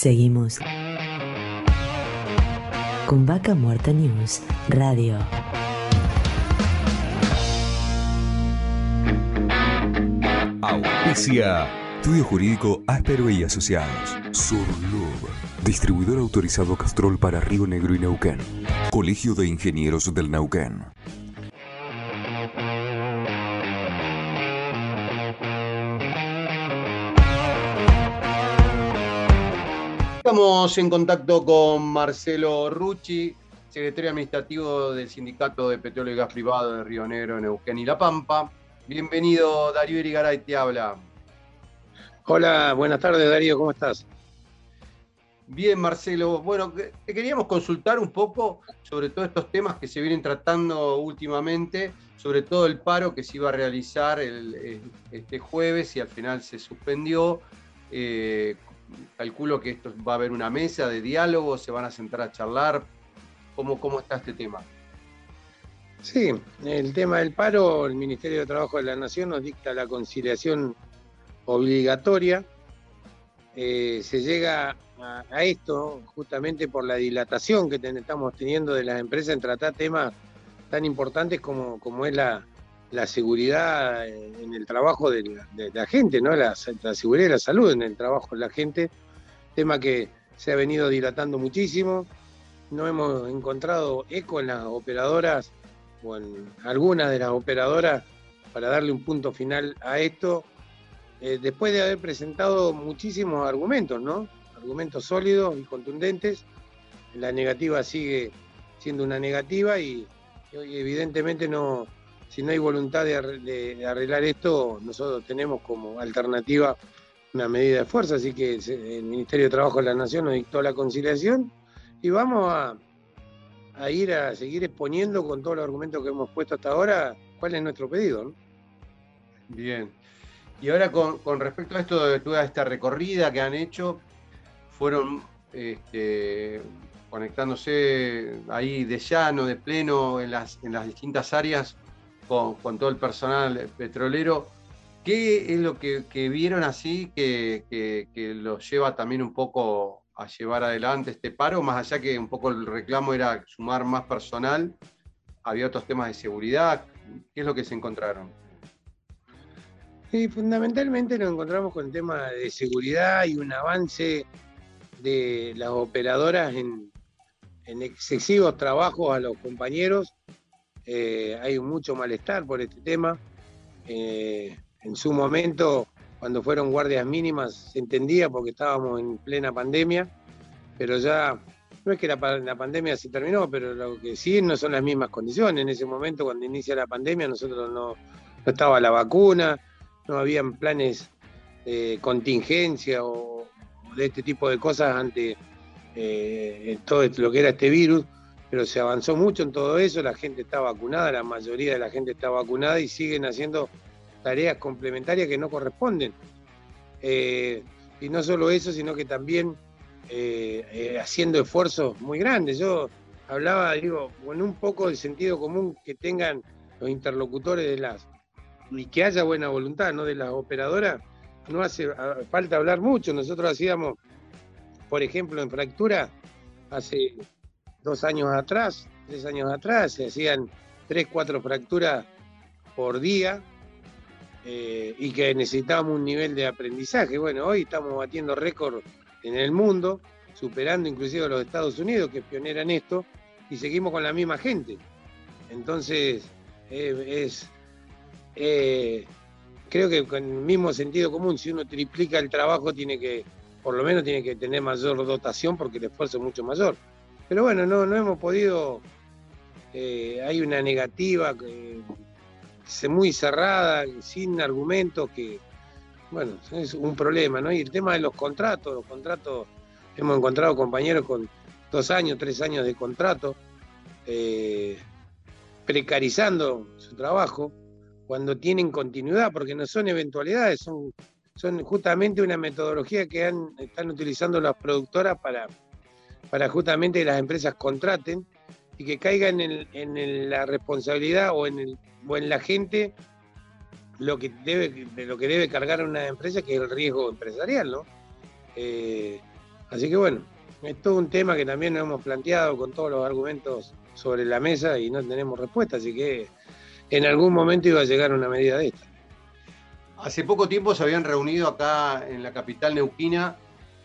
Seguimos con Vaca Muerta News Radio. Auspicia. Estudio Jurídico Áspero y Asociados. Surlub. Distribuidor autorizado Castrol para Río Negro y Neuquén. Colegio de Ingenieros del Neuquén. Estamos en contacto con Marcelo Rucci, secretario administrativo del Sindicato de Petróleo y Gas Privado de Río Negro, Neuquén y La Pampa. Bienvenido, Darío Irigaray te habla. Hola, buenas tardes Darío, ¿cómo estás? Bien, Marcelo. Bueno, te queríamos consultar un poco sobre todos estos temas que se vienen tratando últimamente, sobre todo el paro que se iba a realizar este jueves y al final se suspendió. Eh, calculo que esto va a haber una mesa de diálogo, se van a sentar a charlar. ¿Cómo, cómo está este tema? Sí, el tema del paro, el Ministerio de Trabajo de la Nación nos dicta la conciliación obligatoria. Eh, se llega a, esto justamente por la dilatación que estamos teniendo de las empresas en tratar temas tan importantes como, como es la, seguridad en el trabajo de la, gente, ¿no? La, la, seguridad y la salud en el trabajo de la gente, tema que se ha venido dilatando muchísimo. No hemos encontrado eco en las operadoras o en algunas de las operadoras para darle un punto final a esto, eh, después de haber presentado muchísimos argumentos, ¿no? Argumentos sólidos y contundentes. La negativa sigue siendo una negativa y, evidentemente no, si no hay voluntad de, arreglar esto, nosotros tenemos como alternativa una medida de fuerza, así que el Ministerio de Trabajo de la Nación nos dictó la conciliación y vamos a, ir a seguir exponiendo con todos los argumentos que hemos puesto hasta ahora cuál es nuestro pedido. Bien. Y ahora con, respecto a esto de toda esta recorrida que han hecho, fueron este, conectándose ahí de llano, de pleno, en las, en las distintas áreas con, todo el personal petrolero. ¿Qué es lo que, vieron así que, los lleva también un poco a llevar adelante este paro, más allá que un poco el reclamo era sumar más personal, había otros temas de seguridad. ¿Qué es lo que se encontraron? Sí, fundamentalmente nos encontramos con el tema de seguridad y un avance de las operadoras en, excesivos trabajos a los compañeros. Eh, hay mucho malestar por este tema. Eh, en su momento cuando fueron guardias mínimas se entendía porque estábamos en plena pandemia, pero ya no es que la, pandemia se terminó, pero lo que sí no son las mismas condiciones. En ese momento, cuando inicia la pandemia, nosotros no, estaba la vacuna, no habían planes de contingencia o, de este tipo de cosas ante eh, todo lo que era este virus, pero se avanzó mucho en todo eso, la gente está vacunada, la mayoría de la gente está vacunada y siguen haciendo tareas complementarias que no corresponden. Eh, y no solo eso, sino que también eh, eh, haciendo esfuerzos muy grandes. Yo hablaba, digo, con un poco de sentido común que tengan los interlocutores de las y que haya buena voluntad, ¿no? De las operadoras, no hace falta hablar mucho. Nosotros hacíamos, por ejemplo, en fractura, hace dos años atrás, tres años atrás, se hacían tres, cuatro fracturas por día, eh, y que necesitábamos un nivel de aprendizaje. Bueno, hoy estamos batiendo récord en el mundo, superando inclusive a los Estados Unidos, que es pionera en esto, y seguimos con la misma gente. Entonces, es, eh, creo que con el mismo sentido común, si uno triplica el trabajo, tiene que, por lo menos tiene que tener mayor dotación porque el esfuerzo es mucho mayor. Pero bueno, no, no hemos podido, eh, hay una negativa, muy cerrada, sin argumentos, que, bueno, es un problema, ¿no? Y el tema de los contratos, los contratos, hemos encontrado compañeros con dos años, tres años de contrato, eh, precarizando su trabajo, cuando tienen continuidad, porque no son eventualidades, son, son justamente una metodología que han, están utilizando las productoras para, para justamente que las empresas contraten y que caigan en, en la responsabilidad o en el o en la gente lo que debe, lo que debe cargar una empresa, que es el riesgo empresarial, ¿no? Eh, Así que bueno, es todo un tema que también nos hemos planteado con todos los argumentos sobre la mesa y no tenemos respuesta, así que en algún momento iba a llegar una medida de esta. Hace poco tiempo se habían reunido acá en la capital neuquina,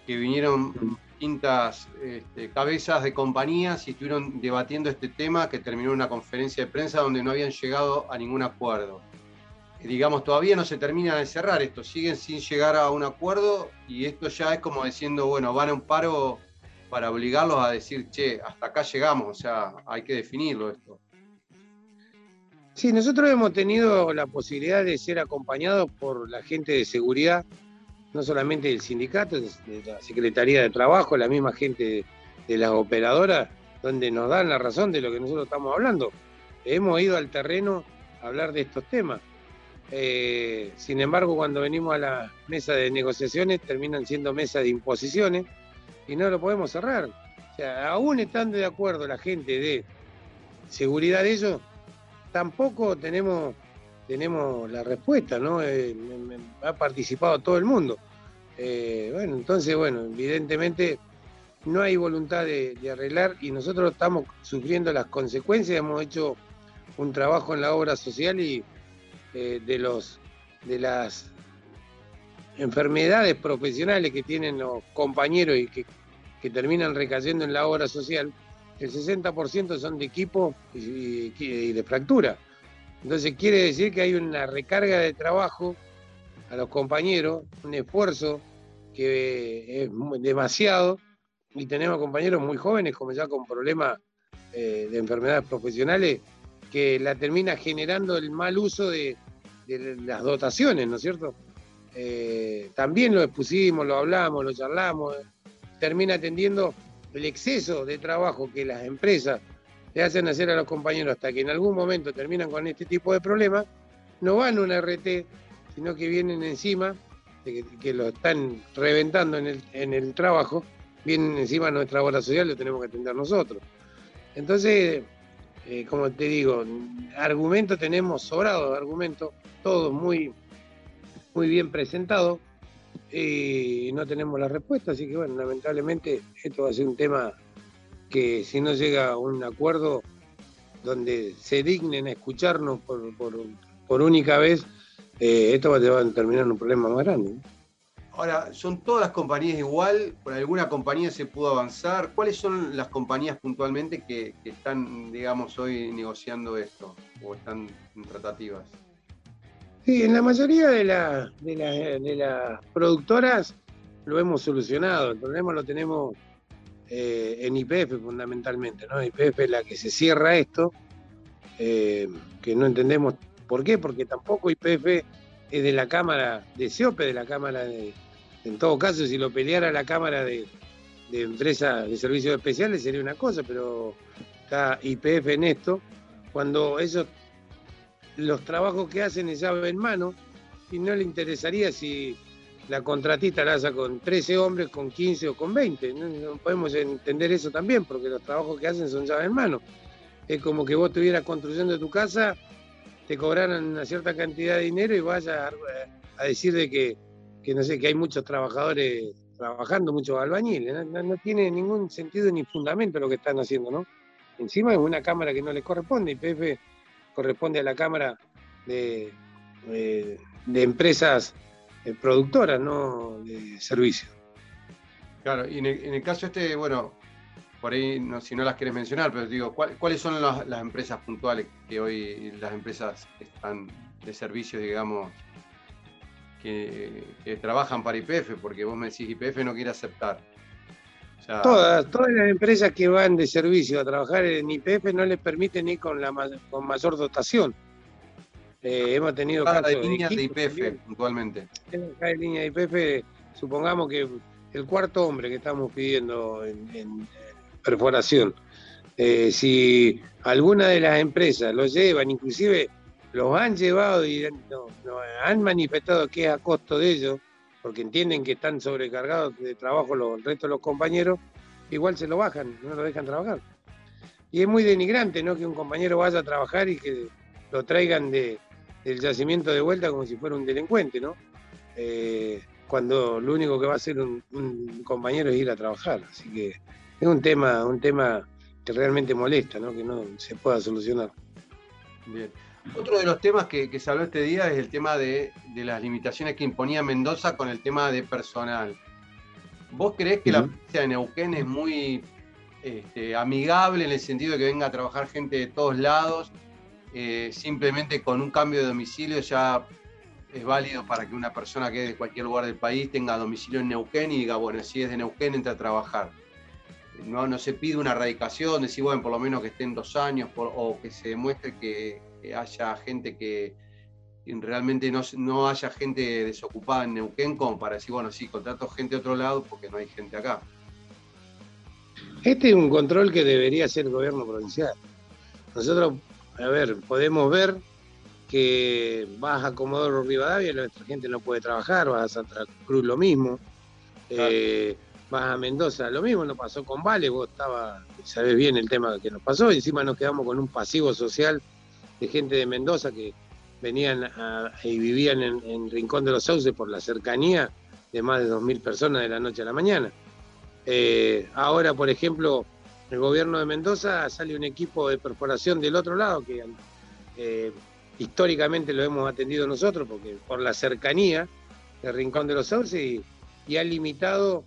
que vinieron distintas este, cabezas de compañías y estuvieron debatiendo este tema que terminó en una conferencia de prensa donde no habían llegado a ningún acuerdo. digamos, todavía no se termina de cerrar esto, siguen sin llegar a un acuerdo y esto ya es como diciendo, bueno, van a un paro para obligarlos a decir, che, hasta acá llegamos, o sea, hay que definirlo esto. Sí, nosotros hemos tenido la posibilidad de ser acompañados por la gente de seguridad no solamente del sindicato, de la Secretaría de Trabajo, la misma gente de, las operadoras, donde nos dan la razón de lo que nosotros estamos hablando. Hemos ido al terreno a hablar de estos temas. Eh, sin embargo, cuando venimos a la mesa de negociaciones, terminan siendo mesas de imposiciones y no lo podemos cerrar. O sea, aún estando de acuerdo la gente de seguridad de ellos, tampoco tenemos tenemos la respuesta, ¿no? Eh, ha participado todo el mundo. Eh, bueno, entonces, bueno, evidentemente no hay voluntad de, arreglar y nosotros estamos sufriendo las consecuencias. Hemos hecho un trabajo en la obra social y eh, de los de las enfermedades profesionales que tienen los compañeros y que, terminan recayendo en la obra social, el 60% son de equipo y de fractura. Entonces quiere decir que hay una recarga de trabajo a los compañeros, un esfuerzo que es demasiado y tenemos compañeros muy jóvenes como ya con problemas eh, de enfermedades profesionales que la termina generando el mal uso de, las dotaciones, ¿no es cierto? Eh, también lo expusimos, lo hablamos, lo charlamos, termina atendiendo el exceso de trabajo que las empresas le hacen hacer a los compañeros hasta que en algún momento terminan con este tipo de problemas, no van a un RT, sino que vienen encima, de que, lo están reventando en el, trabajo, vienen encima nuestra obra social, lo tenemos que atender nosotros. Entonces, eh, como te digo, argumentos tenemos sobrados argumentos, todos muy, muy bien presentados, y no tenemos la respuesta, así que bueno, lamentablemente esto va a ser un tema que si no llega a un acuerdo donde se dignen a escucharnos por, única vez, eh, esto va, a terminar en un problema más grande. Ahora, ¿son todas las compañías igual? ¿Por alguna compañía se pudo avanzar? ¿Cuáles son las compañías puntualmente que, están, digamos, hoy negociando esto o están en tratativas? Sí, en la mayoría de, de, de las productoras lo hemos solucionado. El problema lo tenemos eh, en IPF fundamentalmente, ¿no? IPF es la que se cierra esto, eh, que no entendemos por qué, porque tampoco IPF es de la Cámara de CIOPE, de la Cámara de... En todo caso, si lo peleara la Cámara de, de Empresas de Servicios Especiales sería una cosa, pero está IPF en esto, cuando ellos los trabajos que hacen es llave en mano y no le interesaría si la contratista la hace con 13 hombres, con 15 o con 20. ¿no? podemos entender eso también, porque los trabajos que hacen son llaves en mano. Es como que vos estuvieras construyendo tu casa, te cobraran una cierta cantidad de dinero y vayas a, decir de que, no sé, que hay muchos trabajadores trabajando, muchos albañiles. No, tiene ningún sentido ni fundamento lo que están haciendo, ¿no? Encima es una cámara que no les corresponde, y PF corresponde a la cámara de, de empresas eh, productoras, no de servicios. Claro, y en el, caso este, bueno, por ahí no, si no las quieres mencionar, pero digo, ¿cuáles son las, empresas puntuales que hoy las empresas están de servicios, digamos, que, trabajan para IPF? Porque vos me decís IPF no quiere aceptar. todas, todas las empresas que van de servicio a trabajar en IPF no les permiten ir con, la, con mayor dotación. Eh, hemos tenido casos de líneas de, IPF puntualmente. de línea de IPF, supongamos que el cuarto hombre que estamos pidiendo en, perforación, eh, si alguna de las empresas lo llevan, inclusive los han llevado y han manifestado que es a costo de ellos, porque entienden que están sobrecargados de trabajo los, el resto de los compañeros, igual se lo bajan, no lo dejan trabajar. Y es muy denigrante, ¿no? Que un compañero vaya a trabajar y que lo traigan de, el yacimiento de vuelta como si fuera un delincuente, ¿no? Eh, cuando lo único que va a hacer un, compañero es ir a trabajar. Así que es un tema, un tema que realmente molesta, ¿no? que no se pueda solucionar. Bien. Otro de los temas que, se habló este día es el tema de, las limitaciones que imponía Mendoza con el tema de personal. ¿Vos creés que la provincia de Neuquén es muy este, amigable en el sentido de que venga a trabajar gente de todos lados? Eh, simplemente con un cambio de domicilio ya es válido para que una persona que es de cualquier lugar del país tenga domicilio en Neuquén y diga, bueno, si es de Neuquén, entra a trabajar. No, no se pide una radicación, decir, bueno, por lo menos que estén dos años o que se demuestre que, haya gente que realmente no, haya gente desocupada en Neuquén como para decir, bueno, sí, contrato gente de otro lado porque no hay gente acá. Este es un control que debería hacer el gobierno provincial. Nosotros, a ver, podemos ver que vas a Comodoro Rivadavia y nuestra gente no puede trabajar, vas a Santa Cruz lo mismo, eh, vas a Mendoza lo mismo, no pasó con Vale, vos estabas, sabés bien el tema que nos pasó, y encima nos quedamos con un pasivo social de gente de Mendoza que venían y vivían en, Rincón de los Sauces por la cercanía de más de 2.000 personas de la noche a la mañana. Eh, ahora, por ejemplo, el gobierno de Mendoza sale un equipo de perforación del otro lado que eh, históricamente lo hemos atendido nosotros porque por la cercanía de Rincón de los Sauces y, y ha limitado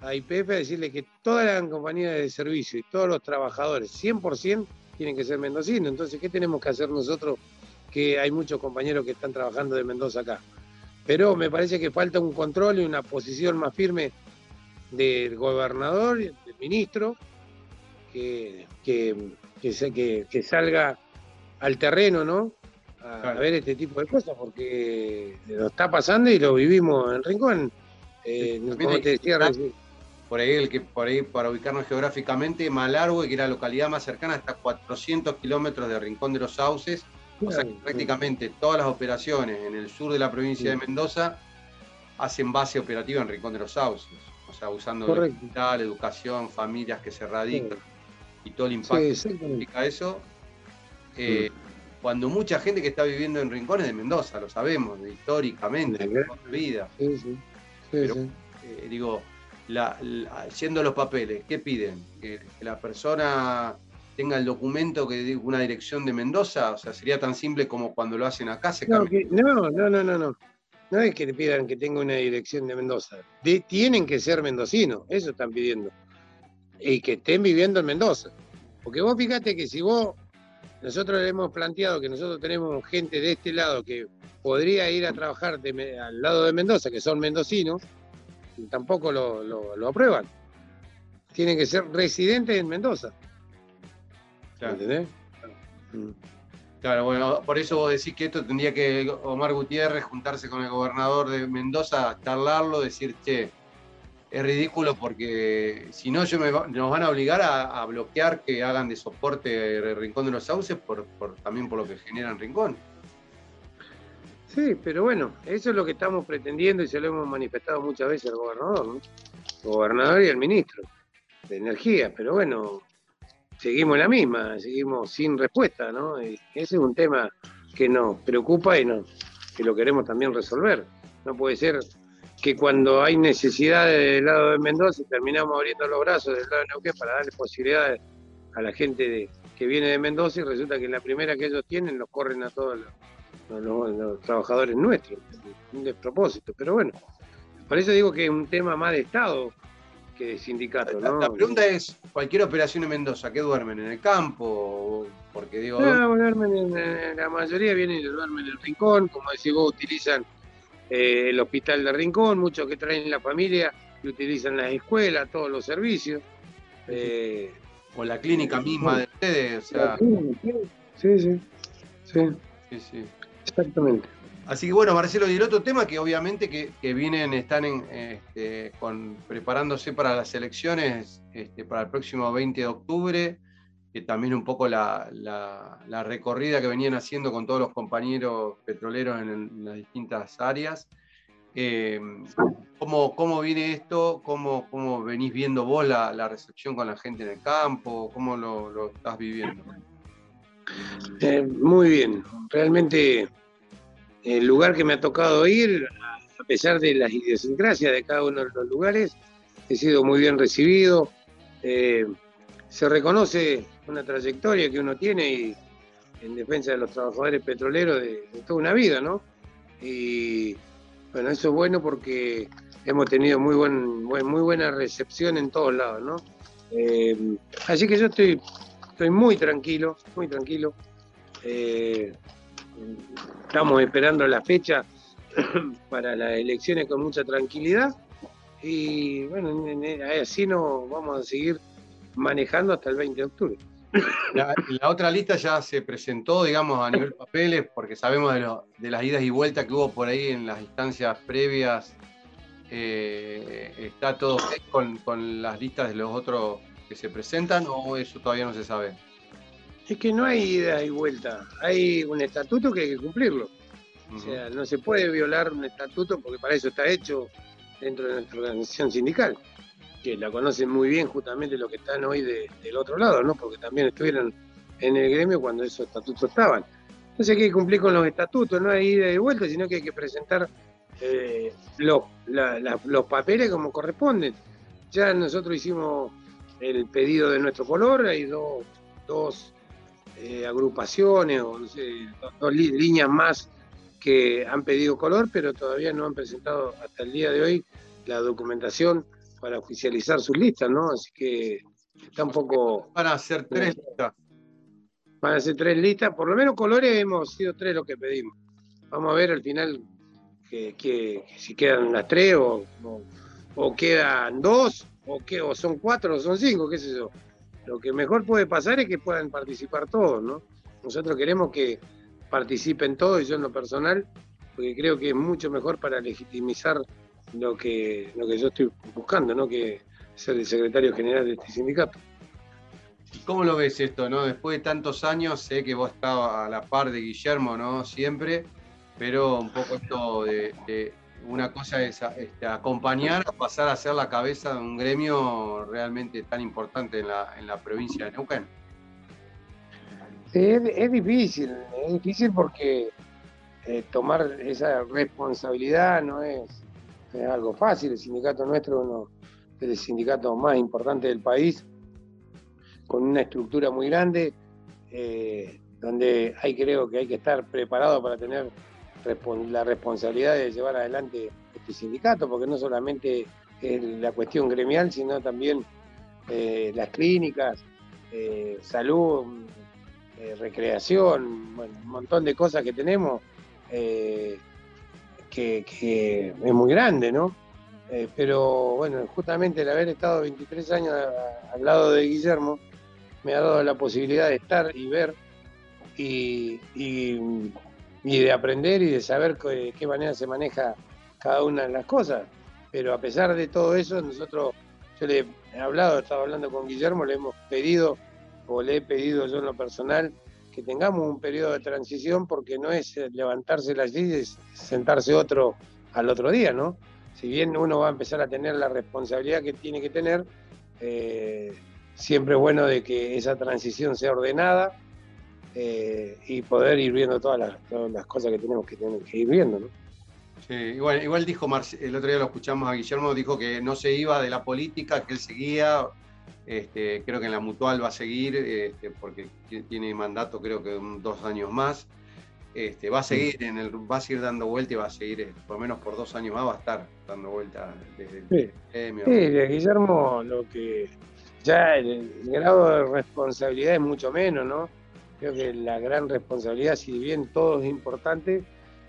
a IPF a decirle que todas las compañías de servicio y todos los trabajadores, 100%, tienen que ser mendocinos. Entonces, ¿qué tenemos que hacer nosotros? Que hay muchos compañeros que están trabajando de Mendoza acá. Pero me parece que falta un control y una posición más firme del gobernador y del ministro que, que, que, salga al terreno, ¿no? A, ver este tipo de cosas, porque lo está pasando y lo vivimos en Rincón. Eh, como te decía por ahí, el que, por ahí para ubicarnos geográficamente, Malargüe, que era la localidad más cercana, está a 400 kilómetros de Rincón de los Sauces. O sea que prácticamente todas las operaciones en el sur de la provincia de Mendoza hacen base operativa en Rincón de los Sauces. O sea, usando hospital, educación, familias que se radican y todo el impacto que significa eso. Eh, cuando mucha gente que está viviendo en rincones de Mendoza, lo sabemos, históricamente, de vida. Pero, eh, digo, la, los papeles, ¿qué piden? ¿Que, la persona tenga el documento que diga una dirección de Mendoza? O sea, sería tan simple como cuando lo hacen acá. Se no, no, no, no, no, no. No es que le pidan que tenga una dirección de Mendoza. tienen que ser mendocinos, eso están pidiendo. Y que estén viviendo en Mendoza. Porque vos fíjate que si vos, nosotros le hemos planteado que nosotros tenemos gente de este lado que podría ir a trabajar al lado de Mendoza, que son mendocinos, tampoco lo, aprueban. Tienen que ser residentes en Mendoza. Claro. ¿Entendés? Claro, bueno, por eso vos decís que esto tendría que Omar Gutiérrez juntarse con el gobernador de Mendoza, charlarlo, decir, che, es ridículo porque si no yo nos van a obligar a, bloquear que hagan de soporte el Rincón de los Sauces por, también por lo que generan Rincón. Sí, pero bueno, eso es lo que estamos pretendiendo y se lo hemos manifestado muchas veces al gobernador, gobernador y el ministro de Energía, pero bueno, seguimos la misma, seguimos sin respuesta, ¿no? ese es un tema que nos preocupa y no, que lo queremos también resolver. No puede ser que cuando hay necesidad del lado de Mendoza terminamos abriendo los brazos del lado de Neuquén para darle posibilidades a la gente que viene de Mendoza y resulta que la primera que ellos tienen los corren a todos los los, trabajadores nuestros, un despropósito, pero bueno, por eso digo que es un tema más de Estado que de sindicato. ¿no? La, pregunta es, cualquier operación en Mendoza, ¿qué duermen? ¿En el campo? Porque digo... No, duermen en, la mayoría vienen y duermen en el rincón, como decís vos, utilizan eh, el hospital de Rincón, muchos que traen la familia y utilizan las escuelas, todos los servicios. Eh, o la clínica misma de ustedes, o sea... Sí, sí, sí. sí, sí. Exactamente. Así que bueno, Marcelo, y el otro tema que obviamente que, vienen, están en, este, con, preparándose para las elecciones este, para el próximo 20 de octubre, que también un poco la, recorrida que venían haciendo con todos los compañeros petroleros en, las distintas áreas. Eh, ¿cómo, viene esto? ¿Cómo, ¿Cómo, venís viendo vos la, recepción con la gente en el campo? ¿Cómo lo estás viviendo? Eh, muy bien, realmente el lugar que me ha tocado ir, a pesar de las idiosincrasias de cada uno de los lugares, he sido muy bien recibido. Eh, se reconoce una trayectoria que uno tiene en defensa de los trabajadores petroleros de, toda una vida, ¿no? Y bueno, eso es bueno porque hemos tenido muy, buen, muy buena recepción en todos lados, ¿no? Eh, así que yo estoy, estoy muy tranquilo, muy tranquilo. Eh, estamos esperando la fecha para las elecciones con mucha tranquilidad y bueno, así nos vamos a seguir manejando hasta el 20 de octubre. La, otra lista ya se presentó, digamos, a nivel papeles, porque sabemos de, las idas y vueltas que hubo por ahí en las instancias previas. Eh, ¿Está todo con, con las listas de los otros que se presentan o eso todavía no se sabe? Es que no hay ida y vuelta, hay un estatuto que hay que cumplirlo. O sea, no se puede violar un estatuto porque para eso está hecho dentro de nuestra organización sindical que la conocen muy bien justamente los que están hoy del otro lado, ¿no? Porque también estuvieron en el gremio cuando esos estatutos estaban. Entonces hay que cumplir con los estatutos, no hay ida y vuelta, sino que hay que presentar eh, los, los papeles como corresponden. Ya nosotros hicimos el pedido de nuestro color, hay dos, dos eh, agrupaciones o no sé, dos, líneas más que han pedido color, pero todavía no han presentado hasta el día de hoy la documentación para oficializar sus listas, ¿no? Así que está un poco... Van a hacer tres listas. Van a ser tres listas, por lo menos colores hemos sido tres los que pedimos. Vamos a ver al final que, si quedan las tres o, o, quedan dos o, que, o son cuatro o son cinco, qué sé yo. Lo que mejor puede pasar es que puedan participar todos, ¿no? Nosotros queremos que participen todos y yo en lo personal, porque creo que es mucho mejor para legitimizar lo que, lo que yo estoy buscando, ¿no? que ser el secretario general de este sindicato. ¿Cómo lo ves esto? ¿no? Después de tantos años, sé que vos estabas a la par de Guillermo, ¿no? Siempre, pero un poco esto de, una cosa es este, acompañar a pasar a ser la cabeza de un gremio realmente tan importante en la, en la provincia de Neuquén. Es, es difícil, es difícil porque eh, tomar esa responsabilidad no es, es algo fácil. El sindicato nuestro es uno de los sindicatos más importantes del país, con una estructura muy grande, eh, donde hay creo que hay que estar preparado para tener la responsabilidad de llevar adelante este sindicato, porque no solamente es la cuestión gremial, sino también eh, las clínicas, eh, salud, recreación, un montón de cosas que tenemos que, es muy grande, ¿no? Eh, pero bueno, justamente el haber estado 23 años al lado de Guillermo me ha dado la posibilidad de estar y ver y, de aprender y de saber de qué manera se maneja cada una de las cosas. Pero a pesar de todo eso, nosotros, yo le he hablado, he estado hablando con Guillermo, le hemos pedido, o le he pedido yo en lo personal, que tengamos un periodo de transición porque no es eh, levantarse las y sentarse otro al otro día, ¿no? Si bien uno va a empezar a tener la responsabilidad que tiene que tener, eh, siempre es bueno de que esa transición sea ordenada eh, y poder ir viendo todas las, cosas que tenemos que, tener, que ir viendo, ¿no? Sí, igual, igual dijo, el otro día lo escuchamos a Guillermo, dijo que no se iba de la política, que él seguía este, creo que en la mutual va a seguir, este, porque tiene mandato creo que dos años más. Este, va a seguir en el, va a seguir dando vuelta y va a seguir, eh, por lo menos por dos años más, va a estar dando vuelta desde el sí. premio. Sí, Guillermo, lo que ya el, grado de responsabilidad es mucho menos, ¿no? Creo que la gran responsabilidad, si bien todo es importante,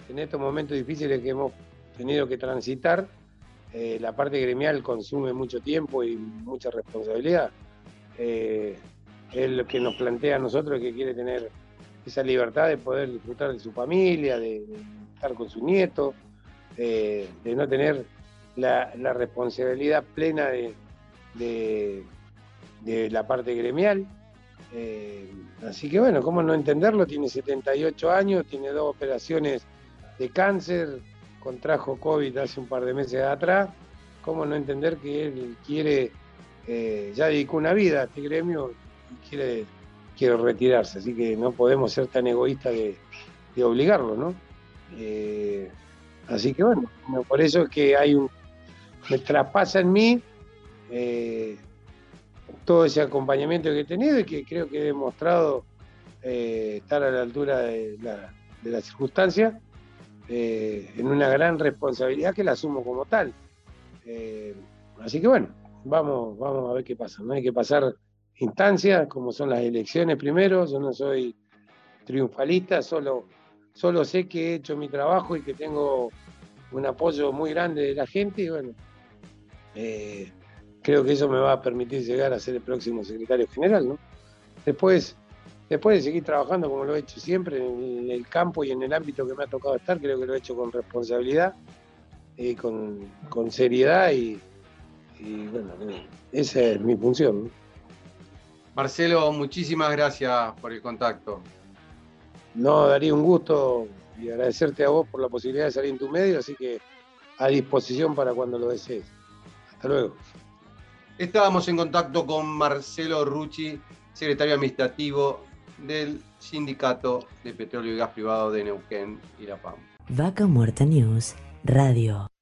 en estos momentos difíciles que hemos tenido que transitar, eh, la parte gremial consume mucho tiempo y mucha responsabilidad. Eh, es lo que nos plantea a nosotros que quiere tener esa libertad de poder disfrutar de su familia, de, estar con su nieto, de no tener la, responsabilidad plena de, la parte gremial. Eh, así que bueno, ¿cómo no entenderlo? Tiene 78 años, tiene dos operaciones de cáncer, contrajo COVID hace un par de meses atrás, ¿cómo no entender que él quiere, eh, ya dedicó una vida a este gremio y quiere, quiere retirarse? Así que no podemos ser tan egoístas de, obligarlo, ¿no? Eh, Así que bueno, por eso es que hay un, me traspasa en mí eh, todo ese acompañamiento que he tenido y que creo que he demostrado eh, estar a la altura de la, de circunstancia eh, en una gran responsabilidad que la asumo como tal. así que bueno, vamos, vamos a ver qué pasa. No hay que pasar instancias como son las elecciones primero. Yo no soy triunfalista, solo, solo sé que he hecho mi trabajo y que tengo un apoyo muy grande de la gente y bueno, eh, creo que eso me va a permitir llegar a ser el próximo secretario general, ¿no? Después, después de seguir trabajando como lo he hecho siempre en el campo y en el ámbito que me ha tocado estar, creo que lo he hecho con responsabilidad, y con, seriedad y, bueno, esa es mi función. Marcelo, muchísimas gracias por el contacto. No, daría un gusto y agradecerte a vos por la posibilidad de salir en tu medio, así que a disposición para cuando lo desees. Hasta luego. Estábamos en contacto con Marcelo Rucci, secretario administrativo del Sindicato de Petróleo y Gas Privado de Neuquén Pampa. Vaca Muerta News Radio.